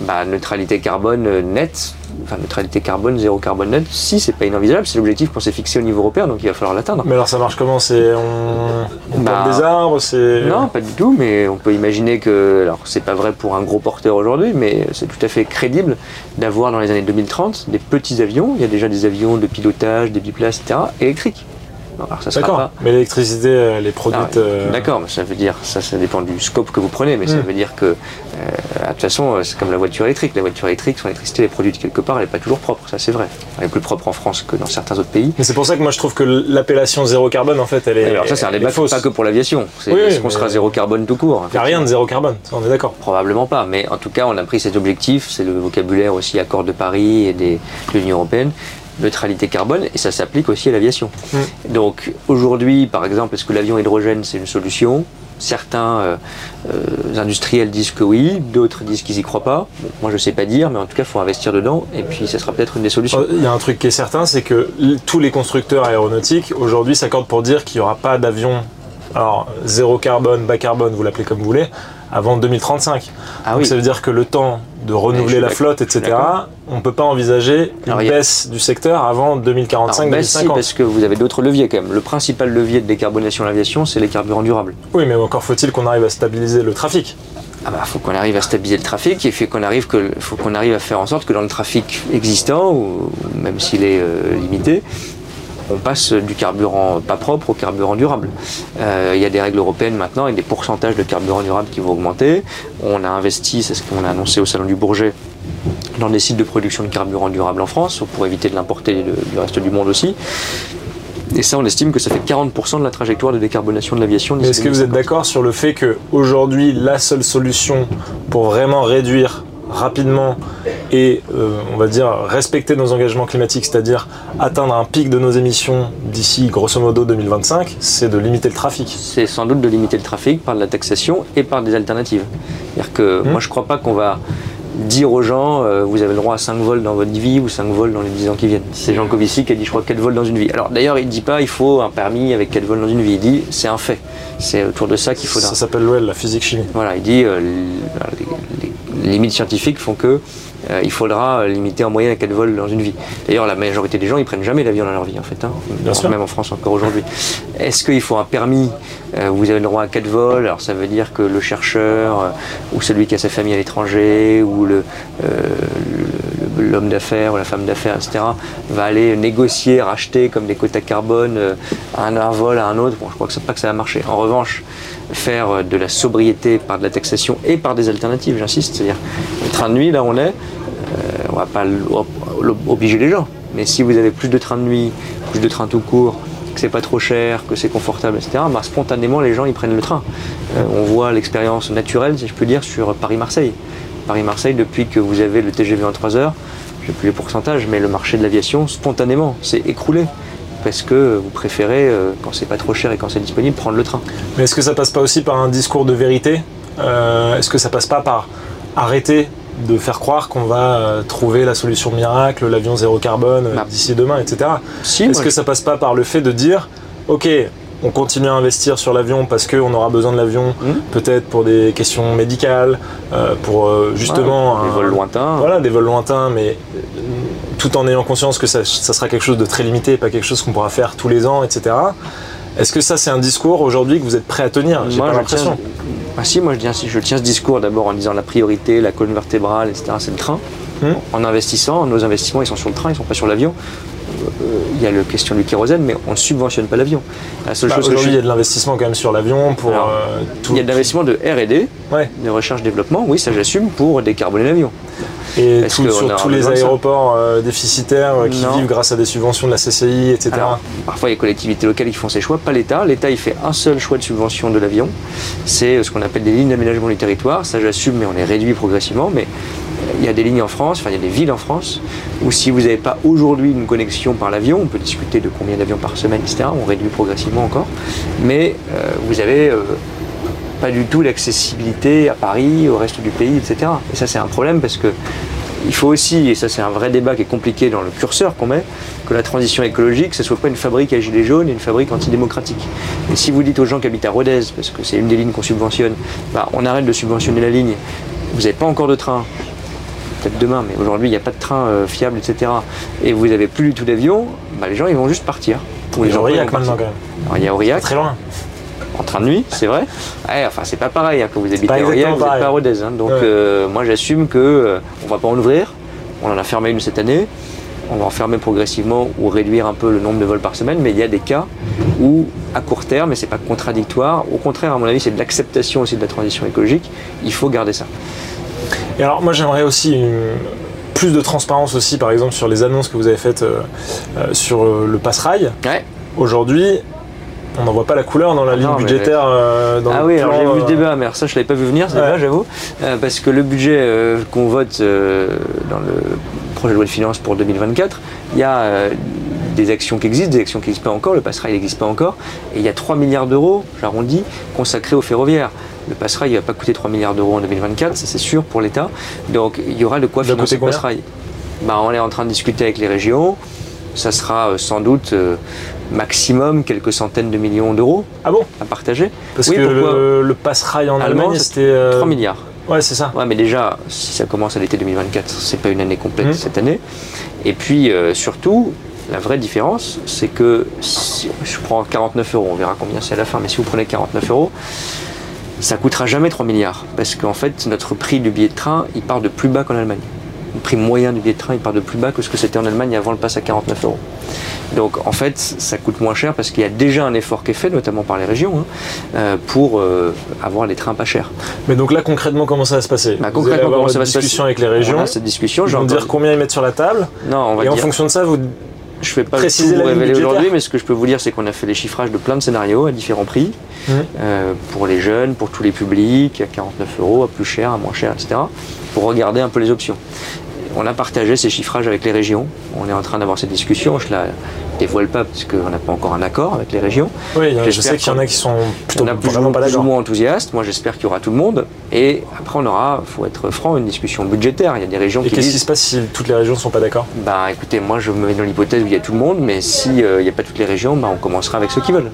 Bah, neutralité carbone euh, nette, enfin neutralité carbone, zéro carbone net, si c'est pas inenvisageable, c'est l'objectif qu'on s'est fixé au niveau européen, donc il va falloir l'atteindre. Mais alors ça marche comment? C'est on, bah, des arbres, c'est non, pas du tout, mais on peut imaginer que, alors c'est pas vrai pour un gros porteur aujourd'hui, mais c'est tout à fait crédible d'avoir dans les années 2030 des petits avions. Il y a déjà des avions de pilotage, des biplaces, etc. électriques. D'accord, mais l'électricité, elle est produite. Euh, d'accord, mais ça veut dire, ça, ça dépend du scope que vous prenez, mais ça hmm. veut dire que, euh, de toute façon, euh, c'est comme la voiture électrique. La voiture électrique, son électricité est produite quelque part, elle n'est pas toujours propre, ça c'est vrai. Elle est plus propre en France que dans certains autres pays. Mais c'est pour ça que moi je trouve que l'appellation zéro carbone, en fait, elle est. Alors ça, c'est un débat pas que pour l'aviation. C'est est-ce qu'on sera zéro carbone tout court Il n'y a rien de zéro carbone, on est d'accord. Probablement pas, mais en tout cas, on a pris cet objectif, c'est le vocabulaire aussi accord de Paris et des, de l'Union européenne neutralité carbone et ça s'applique aussi à l'aviation. Mm. Donc aujourd'hui, par exemple, est-ce que l'avion hydrogène c'est une solution? Certains euh, euh, industriels disent que oui, d'autres disent qu'ils y croient pas. moi je sais pas dire, mais en tout cas il faut investir dedans et puis ça sera peut-être une des solutions. Il y a un truc qui est certain, c'est que tous les constructeurs aéronautiques aujourd'hui s'accordent pour dire qu'il n'y aura pas d'avion alors zéro carbone, bas carbone, vous l'appelez comme vous voulez, avant 2035. Ah Donc ça veut dire que le temps de renouveler la flotte, etc., on ne peut pas envisager une baisse du secteur avant 2045-2050. parce que vous avez d'autres leviers quand même. Le principal levier de décarbonation de l'aviation, c'est les carburants durables. Oui, mais encore faut-il qu'on arrive à stabiliser le trafic. Ah bah, faut qu'on arrive à stabiliser le trafic et qu'on arrive que faut qu'on arrive à faire en sorte que dans le trafic existant ou même s'il est euh, limité, on passe du carburant pas propre au carburant durable. Euh, il y a des règles européennes maintenant et des pourcentages de carburant durable qui vont augmenter. On a investi, c'est ce qu'on a annoncé au Salon du Bourget, dans des sites de production de carburant durable en France, pour éviter de l'importer du reste du monde aussi. Et ça, on estime que ça fait 40% de la trajectoire de décarbonation de l'aviation. Est-ce que vous êtes d'accord sur le fait qu'aujourd'hui, la seule solution pour vraiment réduire rapidement et, euh, on va dire, respecter nos engagements climatiques, c'est-à-dire atteindre un pic de nos émissions d'ici, grosso modo, 2025, c'est de limiter le trafic. C'est sans doute de limiter le trafic par de la taxation et par des alternatives. C'est-à-dire que hmm. moi, je ne crois pas qu'on va dire aux gens, euh, vous avez le droit à 5 vols dans votre vie ou 5 vols dans les 10 ans qui viennent. C'est Jean Covici qui a dit, je crois, 4 vols dans une vie. Alors d'ailleurs, il ne dit pas, il faut un permis avec 4 vols dans une vie. Il dit, c'est un fait. C'est autour de ça qu'il faudra. Ça s'appelle l'OL, la physique-chimie. Voilà, il dit, euh, les- les limites scientifiques font que euh, il faudra limiter en moyenne à 4 vols dans une vie. D'ailleurs, la majorité des gens, ils prennent jamais l'avion dans leur vie, en fait. hein. Bien sûr. Même en France encore aujourd'hui. Est-ce qu'il faut un permis? Euh, Vous avez le droit à 4 vols. Alors, ça veut dire que le chercheur, euh, ou celui qui a sa famille à l'étranger, ou le, euh, le- l'homme d'affaires, ou la femme d'affaires, etc., va aller négocier, racheter comme des quotas carbone euh, un, un vol à un autre. Bon, je crois que c'est pas que ça va marcher. En revanche, faire euh, de la sobriété par de la taxation et par des alternatives, j'insiste, c'est-à-dire le train de nuit, là on est, euh, on va pas obliger les gens. Mais si vous avez plus de trains de nuit, plus de trains tout court, que c'est pas trop cher, que c'est confortable, etc., bah, spontanément les gens ils prennent le train. Euh, on voit l'expérience naturelle, si je peux dire, sur Paris-Marseille. Paris-Marseille, depuis que vous avez le TGV en 3 heures, je sais plus les pourcentages, mais le marché de l'aviation, spontanément, s'est écroulé. Parce que vous préférez, euh, quand c'est pas trop cher et quand c'est disponible, prendre le train. Mais est-ce que ça passe pas aussi par un discours de vérité Euh, Est-ce que ça passe pas par arrêter de faire croire qu'on va euh, trouver la solution miracle, l'avion zéro carbone Bah. d'ici demain, etc. Si, Est-ce que je- ça passe pas par le fait de dire, ok, on continue à investir sur l'avion parce qu'on aura besoin de l'avion, Mhm. peut-être pour des questions médicales, euh, pour euh, justement des un- vols lointains. Voilà, des vols lointains, mais euh, tout en ayant conscience que ça, ça sera quelque chose de très limité, pas quelque chose qu'on pourra faire tous les ans, etc. Est-ce que ça, c'est un discours aujourd'hui que vous êtes prêt à tenir? J'ai Moi, pas l'impression. tiens- Ah si, moi je tiens, je tiens ce discours d'abord en disant la priorité, la colonne vertébrale, etc. C'est le train. Hmm? En investissant, nos investissements ils sont sur le train, ils sont pas sur l'avion. Euh, Il y a la question du kérosène, mais on ne subventionne pas l'avion. La seule Bah, chose Aujourd'hui, il y a de l'investissement quand même sur l'avion pour Alors, euh, tout. il y a de l'investissement de R&D, Ouais. de recherche-développement, oui, ça j'assume, pour décarboner l'avion. Et tout- sur tous les aéroports euh, déficitaires euh, qui Non. vivent grâce à des subventions de la CCI, etc. Alors, parfois, il y a des collectivités locales qui font ces choix, pas l'État. L'État, il fait un seul choix de subvention de l'avion. C'est ce qu'on appelle des lignes d'aménagement du territoire. Ça, j'assume, mais on les réduit progressivement. Mais il y a des lignes en France, enfin, il y a des villes en France, où si vous n'avez pas aujourd'hui une connexion par l'avion, on peut discuter de combien d'avions par semaine, etc. On réduit progressivement encore. Mais euh, vous avez euh, pas du tout l'accessibilité à Paris, au reste du pays, etc. Et ça, c'est un problème parce que il faut aussi, et ça c'est un vrai débat qui est compliqué dans le curseur qu'on met, que la transition écologique, ce ne soit pas une fabrique à gilets jaunes et une fabrique antidémocratique. Et si vous dites aux gens qui habitent à Rodez, parce que c'est une des lignes qu'on subventionne, bah, on arrête de subventionner la ligne, vous n'avez pas encore de train, peut-être demain, mais aujourd'hui il n'y a pas de train euh, fiable, etc. Et vous n'avez plus du tout d'avion, bah, les gens ils vont juste partir. Ou Il y a emplois Aurillac maintenant quand même. Il y a Aurillac, très loin. en train de nuit, c'est vrai. Ouais, enfin, c'est pas pareil. hein, Quand vous habitez Aurillac, vous n'êtes pas à Rodez. hein. donc, Ouais. euh, moi, j'assume que euh, on va pas en ouvrir. On en a fermé une cette année. On va en fermer progressivement ou réduire un peu le nombre de vols par semaine. Mais il y a des cas où, à court terme, et c'est pas contradictoire. Au contraire, à mon avis, c'est de l'acceptation aussi de la transition écologique. Il faut garder ça. Et alors, moi, j'aimerais aussi une- plus de transparence aussi, par exemple, sur les annonces que vous avez faites euh, euh, sur euh, le pass-rail. Ouais. Aujourd'hui, on n'en voit pas la couleur dans la ligne non, mais- budgétaire. euh, dans ah le oui, alors j'ai vu ce débat, mais alors ça je l'avais pas vu venir, c'est Ouais. vrai, j'avoue, Euh, parce que le budget euh, qu'on vote dans le projet de loi de finances pour 2024, il y a des actions qui existent, des actions qui n'existent pas encore, le passerail n'existe pas encore, et il y a 3 milliards d'euros, j'arrondis, consacrés au ferroviaire. Le passerail ne va pas coûter 3 milliards d'euros en 2024, ça c'est sûr pour l'État, donc il y aura de quoi financer le passerail. Bah, on est en train de discuter avec les régions, ça sera euh, sans doute euh, maximum quelques centaines de millions d'euros Ah bon? à partager. Parce Oui, que le, le pass-rail en Allemagne, c'était. euh, 3 milliards. Ouais, c'est ça. Ouais, mais déjà, si ça commence à l'été 2024, c'est pas une année complète Mhm. cette année. Et puis, euh, surtout, la vraie différence, c'est que si je prends 49 euros, on verra combien c'est à la fin, mais si vous prenez 49 euros, ça coûtera jamais 3 milliards. Parce qu'en fait, notre prix du billet de train, il part de plus bas qu'en Allemagne. Le prix moyen du billet de train, il part de plus bas que ce que c'était en Allemagne avant le pass à 49 euros. Donc en fait, ça coûte moins cher parce qu'il y a déjà un effort qui est fait, notamment par les régions, hein, euh, pour euh, avoir les trains pas chers. Mais donc là, concrètement, comment ça va se passer? Bah, Vous allez concrètement, avoir comment ça va se passer? discussion avec les régions. On a cette discussion, Ils j'ai vont entendu- dire combien ils mettent sur la table? Non, on va Et en fonction de ça, vous. Je ne vais pas préciser tout vous révéler aujourd'hui, mais ce que je peux vous dire, c'est qu'on a fait les chiffrages de plein de scénarios à différents prix, euh, pour les jeunes, pour tous les publics, à 49 euros, à plus cher, à moins cher, etc., pour regarder un peu les options. On a partagé ces chiffrages avec les régions. On est en train d'avoir cette discussion. Je la dévoile pas parce qu'on n'a pas encore un accord avec les régions. Oui, je sais qu'il y en a qui sont plutôt on a plus, vraiment pas plus ou d'accord. moins enthousiastes. Moi, j'espère qu'il y aura tout le monde. Et après, on aura, faut être franc, une discussion budgétaire. Il y a des régions Et qui qu'est-ce qui se passe si toutes les régions ne sont pas d'accord? Bah écoutez, moi je me mets dans l'hypothèse où il y a tout le monde, mais s'il n'y a pas toutes les régions, bah, on commencera avec ceux qui veulent.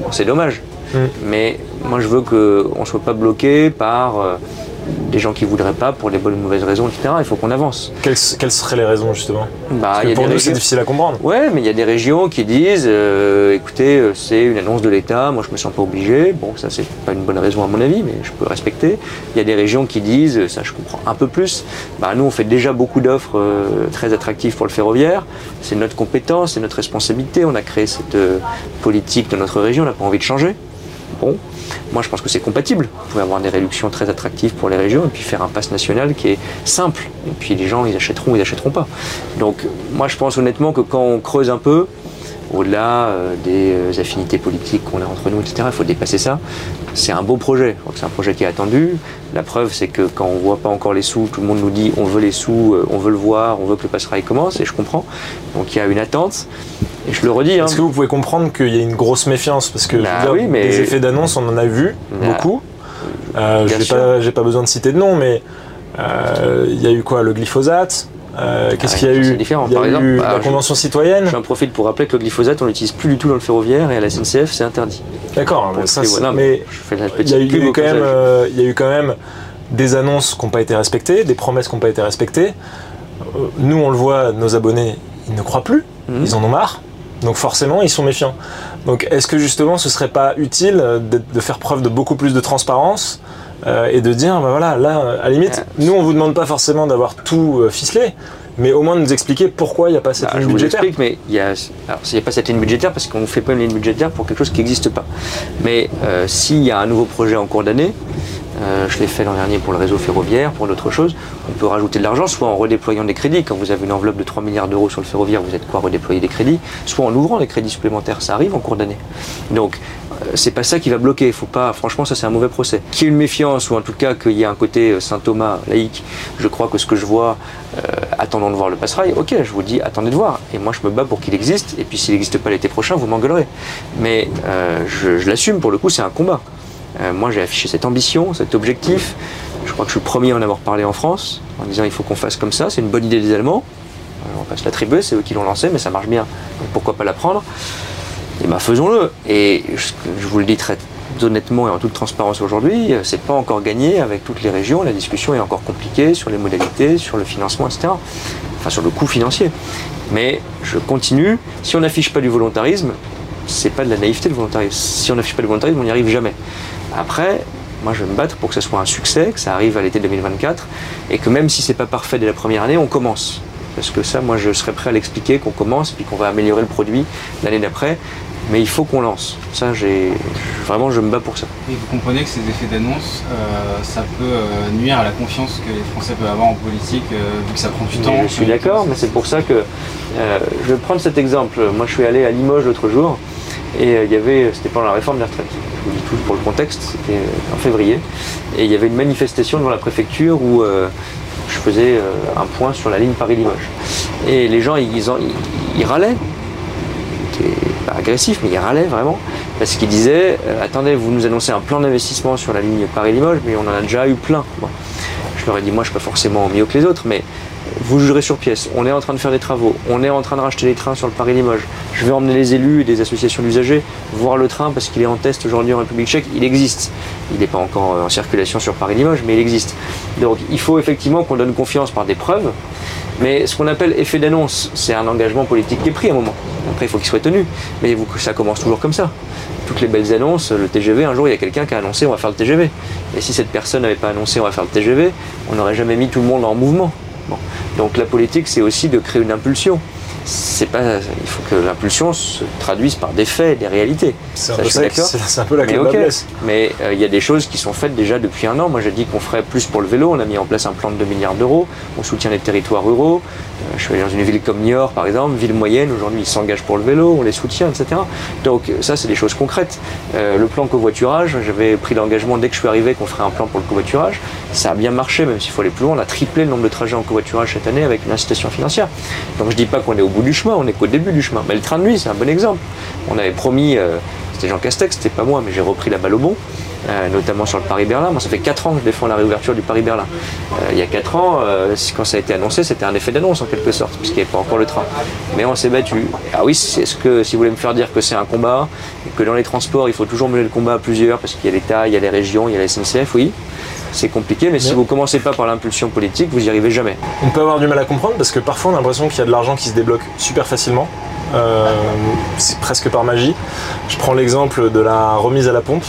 Bon, c'est dommage. Mm. Mais moi je veux qu'on ne soit pas bloqué par euh, des gens qui ne voudraient pas pour les bonnes ou mauvaises raisons, etc. Il faut qu'on avance. quelles, quelles seraient les raisons justement? Bah, Parce que Pour nous, c'est difficile à comprendre. Ouais, mais il y a des régions qui disent euh, écoutez, euh, c'est une annonce de l'État, moi je me sens pas obligé. Bon, ça c'est pas une bonne raison à mon avis, mais je peux respecter. Il y a des régions qui disent, ça je comprends un peu plus, bah nous on fait déjà beaucoup d'offres euh, très attractives pour le ferroviaire, c'est notre compétence, c'est notre responsabilité, on a créé cette euh, politique de notre région, on n'a pas envie de changer. Moi je pense que c'est compatible. Vous pouvez avoir des réductions très attractives pour les régions et puis faire un pass national qui est simple. Et puis les gens ils achèteront ou ils achèteront pas. Donc moi je pense honnêtement que quand on creuse un peu, au-delà euh, des euh, affinités politiques qu'on a entre nous, etc., il faut dépasser ça. C'est un beau projet. C'est un projet qui est attendu. La preuve, c'est que quand on voit pas encore les sous, tout le monde nous dit on veut les sous, euh, on veut le voir, on veut que le passe-rail commence, et je comprends. Donc il y a une attente. Et je le redis, hein, Est-ce que vous pouvez comprendre qu'il y a une grosse méfiance? Parce que je veux Bah dire, oui, mais- des effets d'annonce, on en a vu Bah, beaucoup. Euh, bien je n'ai sûr. pas, j'ai pas besoin de citer de nom, mais euh, il y a eu quoi? Le glyphosate? Euh, Qu'est-ce Ah qu'il y a eu différent. Il y a Par exemple, eu bah, la je- Convention citoyenne. J'en profite pour rappeler que le glyphosate, on l'utilise plus du tout dans le ferroviaire et à la SNCF, c'est interdit. D'accord, mais ça, c'est- c'est- voilà, mais je fais la il y, petite a eu, il y a pub eu au quand même, passage. euh, il y a eu quand même des annonces qui n'ont pas été respectées, des promesses qui n'ont pas été respectées. Euh, Nous, on le voit, nos abonnés, ils ne croient plus, Mhm. ils en ont marre. Donc forcément, ils sont méfiants. Donc est-ce que justement, ce serait pas utile de, de faire preuve de beaucoup plus de transparence euh, et de dire, bah voilà, là, à la limite, nous, on vous demande pas forcément d'avoir tout euh, ficelé, mais au moins de nous expliquer pourquoi il n'y a pas cette Bah, ligne je vous budgétaire. explique, mais il y a, n'y a pas cette ligne budgétaire parce qu'on ne fait pas une ligne budgétaire pour quelque chose qui n'existe pas. Mais euh, s'il y a un nouveau projet en cours d'année, euh, je l'ai fait l'an dernier pour le réseau ferroviaire, pour d'autres choses, on peut rajouter de l'argent, soit en redéployant des crédits. Quand vous avez une enveloppe de 3 milliards d'euros sur le ferroviaire, vous êtes quoi redéployer des crédits, soit en ouvrant des crédits supplémentaires. Ça arrive en cours d'année. Donc, c'est pas ça qui va bloquer. Faut pas, franchement, ça c'est un mauvais procès. Qu'il y ait une méfiance ou en tout cas qu'il y ait un côté euh, Saint Thomas laïque, je crois que ce que je vois, euh, attendons de voir le passerail. Ok, je vous dis, attendez de voir. Et moi, je me bats pour qu'il existe. Et puis, s'il n'existe pas l'été prochain, vous m'engueulerez. Mais euh, je, l'assume. Pour le coup, c'est un combat. Euh, moi, j'ai affiché cette ambition, cet objectif. Je crois que je suis le premier à en avoir parlé en France, en disant il faut qu'on fasse comme ça. C'est une bonne idée des Allemands. Euh, on va pas se l'attribuer, c'est eux qui l'ont lancé, mais ça marche bien. Donc pourquoi pas la prendre? Et ben faisons-le. Et je, je vous le dis très honnêtement et en toute transparence aujourd'hui, euh, c'est pas encore gagné avec toutes les régions. La discussion est encore compliquée sur les modalités, sur le financement, etc. Enfin sur le coût financier. Mais je continue. Si on n'affiche pas du volontarisme, c'est pas de la naïveté le volontarisme. Si on n'affiche pas du volontarisme, on n'y arrive jamais. Après, moi je vais me battre pour que ce soit un succès, que ça arrive à l'été 2024, et que même si c'est pas parfait dès la première année, on commence. Parce que ça, moi je serais prêt à l'expliquer, qu'on commence, puis qu'on va améliorer le produit l'année d'après. Mais il faut qu'on lance. Ça, j'ai vraiment, je me bats pour ça. Et vous comprenez que ces effets d'annonce, euh, ça peut euh, nuire à la confiance que les Français peuvent avoir en politique, euh, vu que ça prend du temps. Je suis d'accord, mais c'est pour ça que je vais prendre cet exemple. Moi, je suis allé à Limoges l'autre jour et il y avait, c'était pendant la réforme des retraites. Je vous dis tout pour le contexte, c'était en février, et il y avait une manifestation devant la préfecture où je faisais un point sur la ligne Paris-Limoges. Et les gens, ils, en- ils- ils râlaient. Agressif, mais ils râlaient vraiment. Parce qu'ils disaient euh, Attendez, vous nous annoncez un plan d'investissement sur la ligne Paris-Limoges, mais on en a déjà eu plein. Je leur ai dit Moi, je suis pas forcément mieux que les autres, mais vous jugerez sur pièce. On est en train de faire des travaux. On est en train de racheter les trains sur le Paris-Limoges. Je vais emmener les élus et des associations d'usagers voir le train parce qu'il est en test aujourd'hui en République tchèque. Il existe. Il n'est pas encore en circulation sur Paris-Limoges, mais il existe. Donc il faut effectivement qu'on donne confiance par des preuves. Mais ce qu'on appelle effet d'annonce, c'est un engagement politique qui est pris à un moment. Après, il faut qu'il soit tenu. Mais vous- ça commence toujours comme ça. Toutes les belles annonces, le TGV, un jour, il y a quelqu'un qui a annoncé on va faire le TGV. Et si cette personne n'avait pas annoncé on va faire le TGV, on n'aurait jamais mis tout le monde en mouvement. Donc la politique, c'est aussi de créer une impulsion. c'est pas, il faut que l'impulsion se traduise par des faits, des réalités. C'est un, un peu la Mais clé. Mais euh, il y a des choses qui sont faites déjà depuis un an. Moi, j'ai dit qu'on ferait plus pour le vélo. On a mis en place un plan de 2 milliards d'euros. On soutient les territoires ruraux. Euh, je suis allé dans une ville comme Niort, par exemple, ville moyenne. Aujourd'hui, ils s'engagent pour le vélo. On les soutient, etc. Donc, ça, c'est des choses concrètes. Euh, le plan covoiturage, j'avais pris l'engagement dès que je suis arrivé qu'on ferait un plan pour le covoiturage. Ça a bien marché, même s'il faut aller plus loin. On a triplé le nombre de trajets en covoiturage cette année avec financière. Donc, je dis pas qu'on est au bout du chemin. On est qu'au début du chemin. Mais le train de nuit, c'est un bon exemple. On avait promis. euh, c'était Jean Castex, c'était pas moi, mais j'ai repris la balle au bon, euh, notamment sur le Paris-Berlin. Moi, ça fait 4 ans que je défends la réouverture du Paris-Berlin. Euh, il y a 4 ans, quand ça a été annoncé, c'était un effet d'annonce en quelque sorte, puisqu'il n'y avait pas encore le train. Mais on s'est battu. Ah oui, c'est- est-ce que si vous voulez me faire dire que c'est un combat, et que dans les transports, il faut toujours mener le combat à plusieurs, parce qu'il y a l'État, il y a les régions, il y a la SNCF, oui. C'est compliqué, mais si vous commencez pas par l'impulsion politique, vous n'y arrivez jamais. On peut avoir du mal à comprendre parce que parfois on a l'impression qu'il y a de l'argent qui se débloque super facilement. Euh, c'est presque par magie. Je prends l'exemple de la remise à la pompe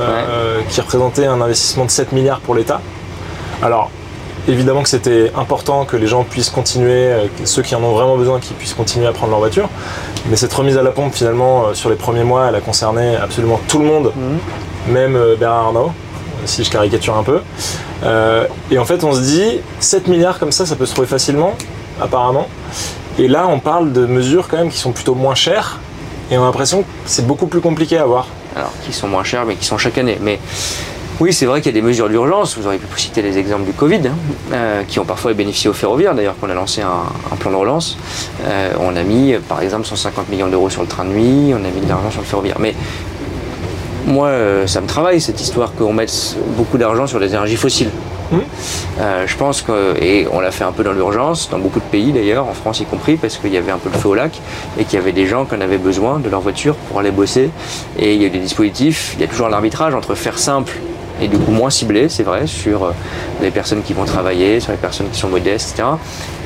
euh, qui représentait un investissement de 7 milliards pour l'État. Alors évidemment que c'était important que les gens puissent continuer, euh, ceux qui en ont vraiment besoin, qui puissent continuer à prendre leur voiture. Mais cette remise à la pompe finalement sur les premiers mois, elle a concerné absolument tout le monde, même euh, Bernard Arnault, si je caricature un peu. Euh, et en fait, on se dit, 7 milliards comme ça, ça peut se trouver facilement, apparemment. Et là, on parle de mesures quand même qui sont plutôt moins chères. Et on a l'impression que c'est beaucoup plus compliqué à avoir. alors qui sont moins chers, mais qui sont chaque année. Mais oui, c'est vrai qu'il y a des mesures d'urgence. Vous auriez pu citer les exemples du Covid, hein, euh, qui ont parfois bénéficié aux ferroviaires. D'ailleurs, qu'on a lancé un, plan de relance. Euh, on a mis, par exemple, 150 millions d'euros sur le train de nuit. On a mis de l'argent sur le ferroviaire. Mais moi, euh, ça me travaille cette histoire qu'on mette beaucoup d'argent sur les énergies fossiles. Euh, je pense que, et on l'a fait un peu dans l'urgence, dans beaucoup de pays d'ailleurs, en France y compris, parce qu'il y avait un peu le feu au lac et qu'il y avait des gens qui en avaient besoin de leur voiture pour aller bosser. Et il y a eu des dispositifs, il y a toujours l'arbitrage entre faire simple et du coup moins ciblé, c'est vrai, sur euh, les personnes qui vont travailler, sur les personnes qui sont modestes, etc.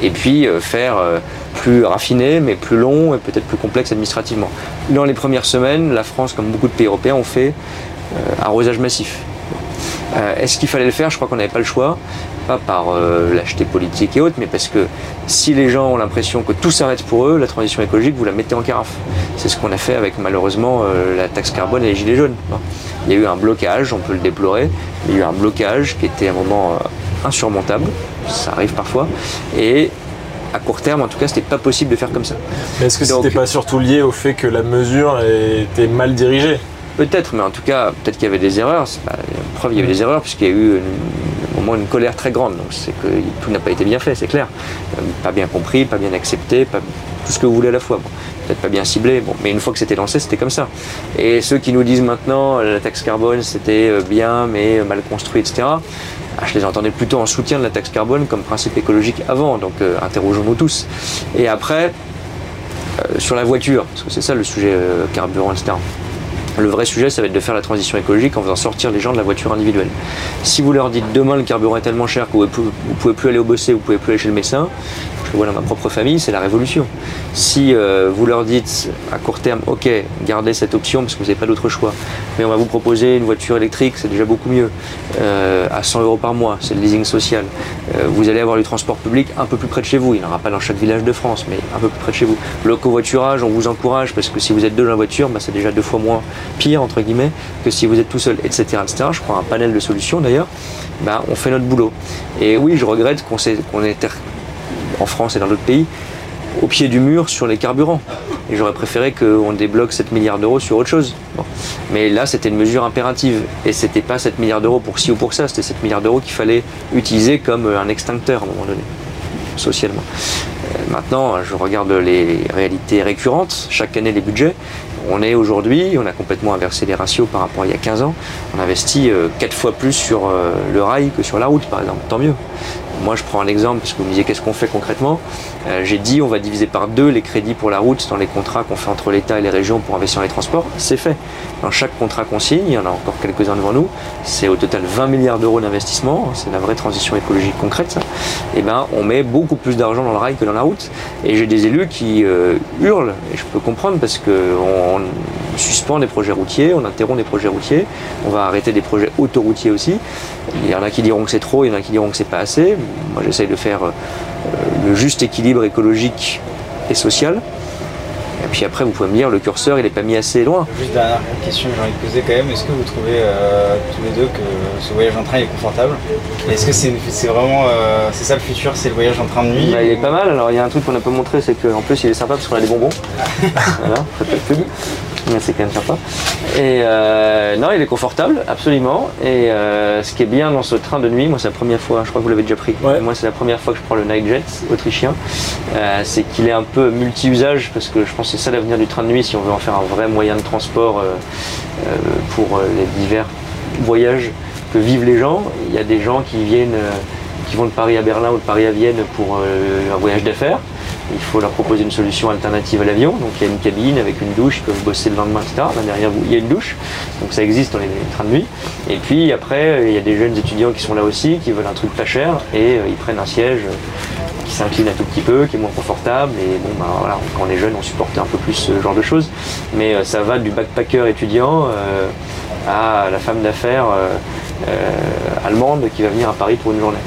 Et puis euh, faire euh, plus raffiné, mais plus long et peut-être plus complexe administrativement. Dans les premières semaines, la France, comme beaucoup de pays européens, ont fait arrosage massif. Est-ce qu'il fallait le faire? Je crois qu'on n'avait pas le choix. Pas par euh, lâcheté politique et autres, mais parce que si les gens ont l'impression que tout s'arrête pour eux, la transition écologique, vous la mettez en carafe. C'est ce qu'on a fait avec malheureusement euh, la taxe carbone et les gilets jaunes. Bon. Il y a eu un blocage, on peut le déplorer. Il y a eu un blocage qui était à un moment euh, insurmontable. Ça arrive parfois. Et à court terme, en tout cas, c'était pas possible de faire comme ça. Mais est-ce que c'était pas surtout lié au fait que la mesure était mal dirigée? Peut-être, mais en tout cas, peut-être qu'il y avait des erreurs. Pas- il y avait des erreurs puisqu'il y a eu une- au moins une colère très grande. Donc c'est que tout n'a pas été bien fait, c'est clair. Euh, Pas bien compris, pas bien accepté, pas tout ce que vous voulez à la fois. Peut-être pas bien ciblé. Bon, mais une fois que c'était lancé, c'était comme ça. Et ceux qui nous disent maintenant euh, la taxe carbone c'était euh, bien, mais mal construit, etc. ah, Je les entendais plutôt en soutien de la taxe carbone comme principe écologique avant. Donc interrogeons-nous tous. Et après, sur la voiture, parce que c'est ça le sujet carburant, etc. Le vrai sujet, ça va être de faire la transition écologique en faisant sortir les gens de la voiture individuelle. Si vous leur dites demain le carburant est tellement cher que vous vous pouvez plus aller au bosser, vous pouvez plus aller chez le médecin, je vois dans ma propre famille, c'est la révolution. Si euh, vous leur dites à court terme, ok, gardez cette option parce que vous n'avez pas d'autre choix, mais on va vous proposer une voiture électrique, c'est déjà beaucoup mieux, euh, à 100 euros par mois, c'est le leasing social. Euh, vous allez avoir du transport public un peu plus près de chez vous, il n'y en aura pas dans chaque village de France, mais un peu plus près de chez vous. Le covoiturage, on vous encourage parce que si vous êtes deux dans la voiture, bah, c'est déjà deux fois moins pire, entre guillemets, que si vous êtes tout seul, etc. Je prends un panel de solutions d'ailleurs, bah, on fait notre boulot. Et oui, je regrette qu'on qu'on était en France et dans d'autres pays au pied du mur sur les carburants. Et j'aurais préféré qu'on débloque 7 milliards d'euros sur autre chose. Mais là, c'était une mesure impérative. Et c'était pas 7 milliards d'euros pour ci ou pour ça, c'était 7 milliards d'euros qu'il fallait utiliser comme un extincteur à un moment donné, socialement. Euh, maintenant, je regarde les réalités récurrentes, chaque année les budgets. On est aujourd'hui, on a complètement inversé les ratios par rapport à il y a 15 ans. On investit 4 fois plus sur euh, le rail que sur la route, par exemple. Tant mieux. Moi, je prends un exemple, parce que vous me disiez qu'est-ce qu'on fait concrètement? Euh, J'ai dit on va diviser par deux les crédits pour la route dans les contrats qu'on fait entre l'État et les régions pour investir dans les transports. C'est fait. Dans chaque contrat qu'on signe, il y en a encore quelques-uns devant nous, c'est au total 20 milliards d'euros d'investissement. C'est la vraie transition écologique concrète. Et ben, on met beaucoup plus d'argent dans le rail que dans la route. Et j'ai des élus qui euh, hurlent, et je peux comprendre parce qu'on on suspend des projets routiers, on interrompt des projets routiers, on va arrêter des projets autoroutiers aussi. Il y en a qui diront que c'est trop, il y en a qui diront que c'est pas assez. Moi, j'essaye de faire euh, le juste équilibre écologique et sociale. Et puis après, vous pouvez me dire, le curseur, il n'est pas mis assez loin. Juste dernière question que j'ai envie de poser quand même, est-ce que vous trouvez euh, tous les deux que ce voyage en train est confortable? Est-ce que c'est vraiment euh, c'est ça le futur, c'est le voyage en train de nuit? Bah, il est pas mal. Alors, il y a un truc qu'on a pas montré, c'est qu'en plus, il est sympa parce qu'on a des bonbons. voilà, pas de pub. Mais c'est quand même sympa. Et euh, non, il est confortable, absolument. Et euh, ce qui est bien dans ce train de nuit, moi, c'est la première fois, je crois que vous l'avez déjà pris. Ouais. Moi, c'est la première fois que je prends le Nightjet autrichien. Euh, c'est qu'il est un peu multi-usage parce que je pense que c'est ça l'avenir du train de nuit si on veut en faire un vrai moyen de transport pour les divers voyages que vivent les gens. Il y a des gens qui viennent, qui vont de Paris à Berlin ou de Paris à Vienne pour un voyage d'affaires. Il faut leur proposer une solution alternative à l'avion. Donc il y a une cabine avec une douche, ils peuvent bosser le lendemain, etc. Là derrière vous, il y a une douche. Donc ça existe dans les, trains de nuit. Et puis après, il y a des jeunes étudiants qui sont là aussi, qui veulent un truc pas cher et euh, ils prennent un siège euh, qui s'incline un tout petit peu, qui est moins confortable. Et bon, bah, voilà, quand on est jeune, on supporte un peu plus ce genre de choses. Mais euh, ça va du backpacker étudiant euh, à la femme d'affaires euh, euh, allemande qui va venir à Paris pour une journée.